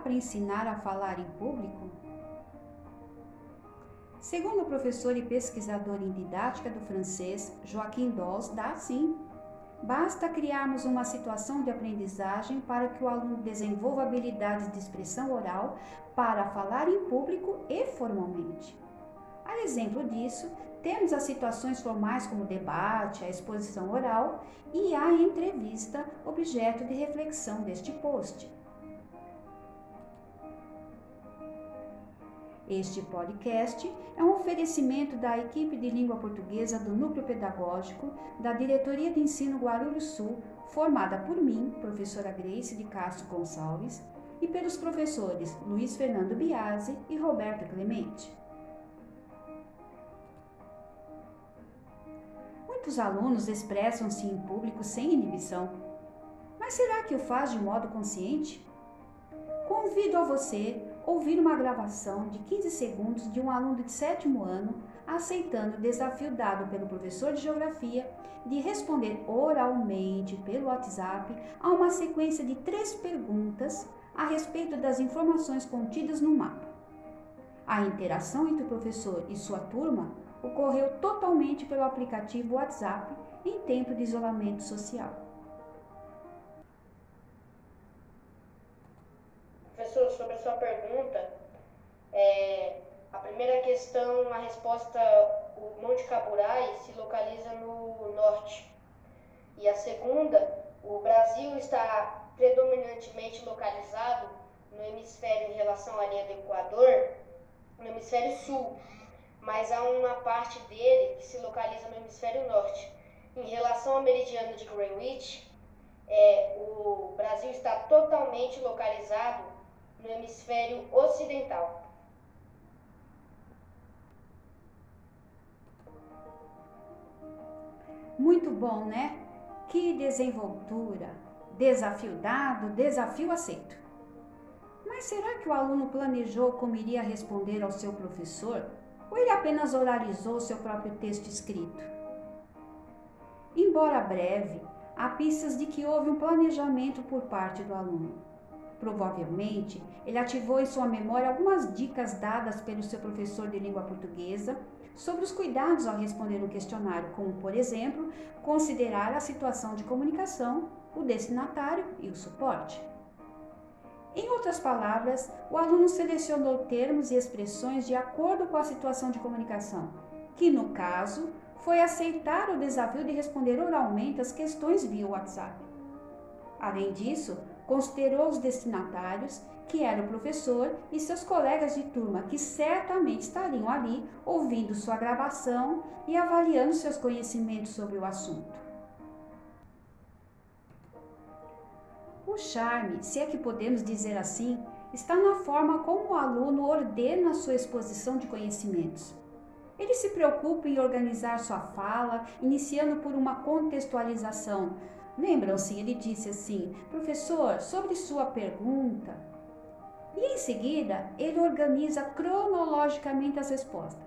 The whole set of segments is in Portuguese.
para ensinar a falar em público? Segundo o professor e pesquisador em didática do francês, Joaquim Doss, dá sim. Basta criarmos uma situação de aprendizagem para que o aluno desenvolva habilidades de expressão oral para falar em público e formalmente. A exemplo disso, temos as situações formais como o debate, a exposição oral e a entrevista, objeto de reflexão deste post. Este podcast é um oferecimento da equipe de língua portuguesa do Núcleo Pedagógico da Diretoria de Ensino Guarulhos Sul, formada por mim, professora Grace de Castro Gonçalves, e pelos professores Luiz Fernando Biasi e Roberto Clemente. Muitos alunos expressam-se em público sem inibição. Mas será que o faz de modo consciente? Convido a você ouvir uma gravação de 15 segundos de um aluno de sétimo ano aceitando o desafio dado pelo professor de geografia de responder oralmente pelo WhatsApp a uma sequência de três perguntas a respeito das informações contidas no mapa. A interação entre o professor e sua turma ocorreu totalmente pelo aplicativo WhatsApp em tempo de isolamento social. Professor, sobre a sua pergunta, é, a primeira questão, a resposta, o Monte Caburai se localiza no norte. E a segunda, o Brasil está predominantemente localizado no hemisfério em relação à linha do Equador, no hemisfério sul, mas há uma parte dele que se localiza no hemisfério norte. Em relação ao meridiano de Greenwich, é, o Brasil está totalmente localizado no hemisfério ocidental. Muito bom, né? Que desenvoltura! Desafio dado, desafio aceito. Mas será que o aluno planejou como iria responder ao seu professor? Ou ele apenas oralizou seu próprio texto escrito? Embora breve, há pistas de que houve um planejamento por parte do aluno. Provavelmente, ele ativou em sua memória algumas dicas dadas pelo seu professor de língua portuguesa sobre os cuidados ao responder um questionário, como, por exemplo, considerar a situação de comunicação, o destinatário e o suporte. Em outras palavras, o aluno selecionou termos e expressões de acordo com a situação de comunicação, que no caso foi aceitar o desafio de responder oralmente as questões via WhatsApp. Além disso, considerou os destinatários, que era o professor, e seus colegas de turma, que certamente estariam ali ouvindo sua gravação e avaliando seus conhecimentos sobre o assunto. O charme, se é que podemos dizer assim, está na forma como o aluno ordena sua exposição de conhecimentos. Ele se preocupa em organizar sua fala, iniciando por uma contextualização, Lembram-se, ele disse assim: Professor, sobre sua pergunta. E em seguida, ele organiza cronologicamente as respostas.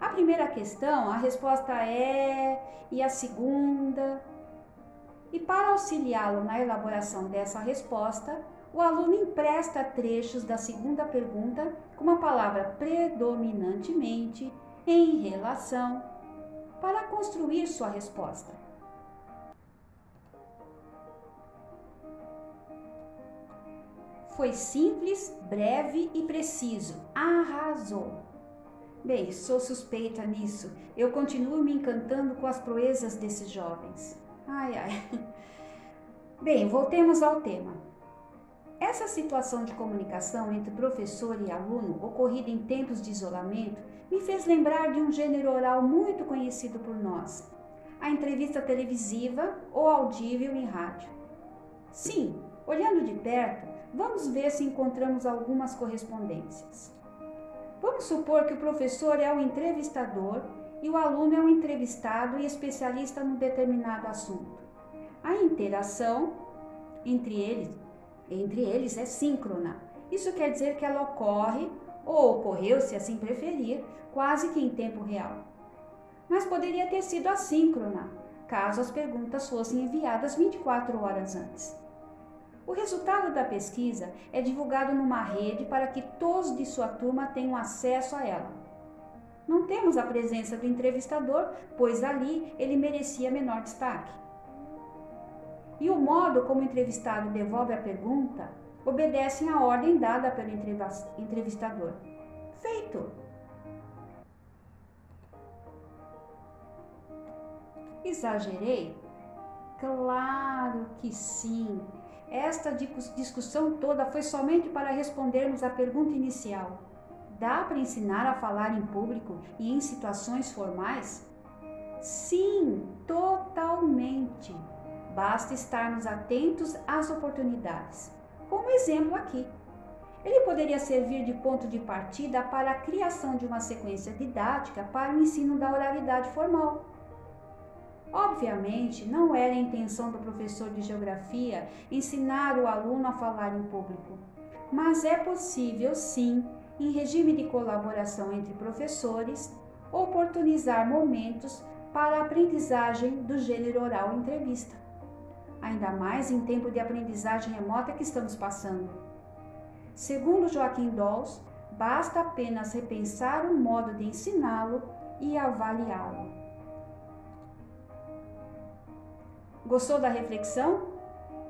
A primeira questão, a resposta é, e a segunda. E para auxiliá-lo na elaboração dessa resposta, o aluno empresta trechos da segunda pergunta com a palavra predominantemente, em relação, para construir sua resposta. Foi simples, breve e preciso. Arrasou! Bem, sou suspeita nisso. Eu continuo me encantando com as proezas desses jovens. Ai, ai. Bem, voltemos ao tema. Essa situação de comunicação entre professor e aluno, ocorrida em tempos de isolamento, me fez lembrar de um gênero oral muito conhecido por nós: a entrevista televisiva ou audível em rádio. Sim, olhando de perto, Vamos ver se encontramos algumas correspondências. Vamos supor que o professor é o entrevistador e o aluno é o entrevistado e especialista num determinado assunto. A interação entre eles, entre eles é síncrona. Isso quer dizer que ela ocorre, ou ocorreu, se assim preferir, quase que em tempo real. Mas poderia ter sido assíncrona, caso as perguntas fossem enviadas 24 horas antes. O resultado da pesquisa é divulgado numa rede para que todos de sua turma tenham acesso a ela. Não temos a presença do entrevistador, pois ali ele merecia menor destaque. E o modo como o entrevistado devolve a pergunta obedecem à ordem dada pelo entrevistador. Feito! Exagerei? Claro que sim! Esta discussão toda foi somente para respondermos à pergunta inicial: dá para ensinar a falar em público e em situações formais? Sim, totalmente! Basta estarmos atentos às oportunidades. Como exemplo aqui. Ele poderia servir de ponto de partida para a criação de uma sequência didática para o ensino da oralidade formal. Obviamente, não era a intenção do professor de geografia ensinar o aluno a falar em público, mas é possível, sim, em regime de colaboração entre professores, oportunizar momentos para a aprendizagem do gênero oral entrevista. Ainda mais em tempo de aprendizagem remota que estamos passando. Segundo Joaquim Dolls, basta apenas repensar o modo de ensiná-lo e avaliá-lo. Gostou da reflexão?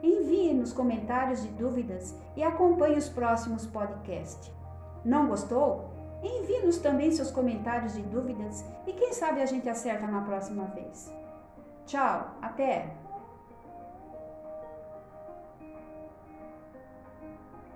Envie nos comentários de dúvidas e acompanhe os próximos podcasts. Não gostou? Envie-nos também seus comentários de dúvidas e quem sabe a gente acerta na próxima vez. Tchau, até!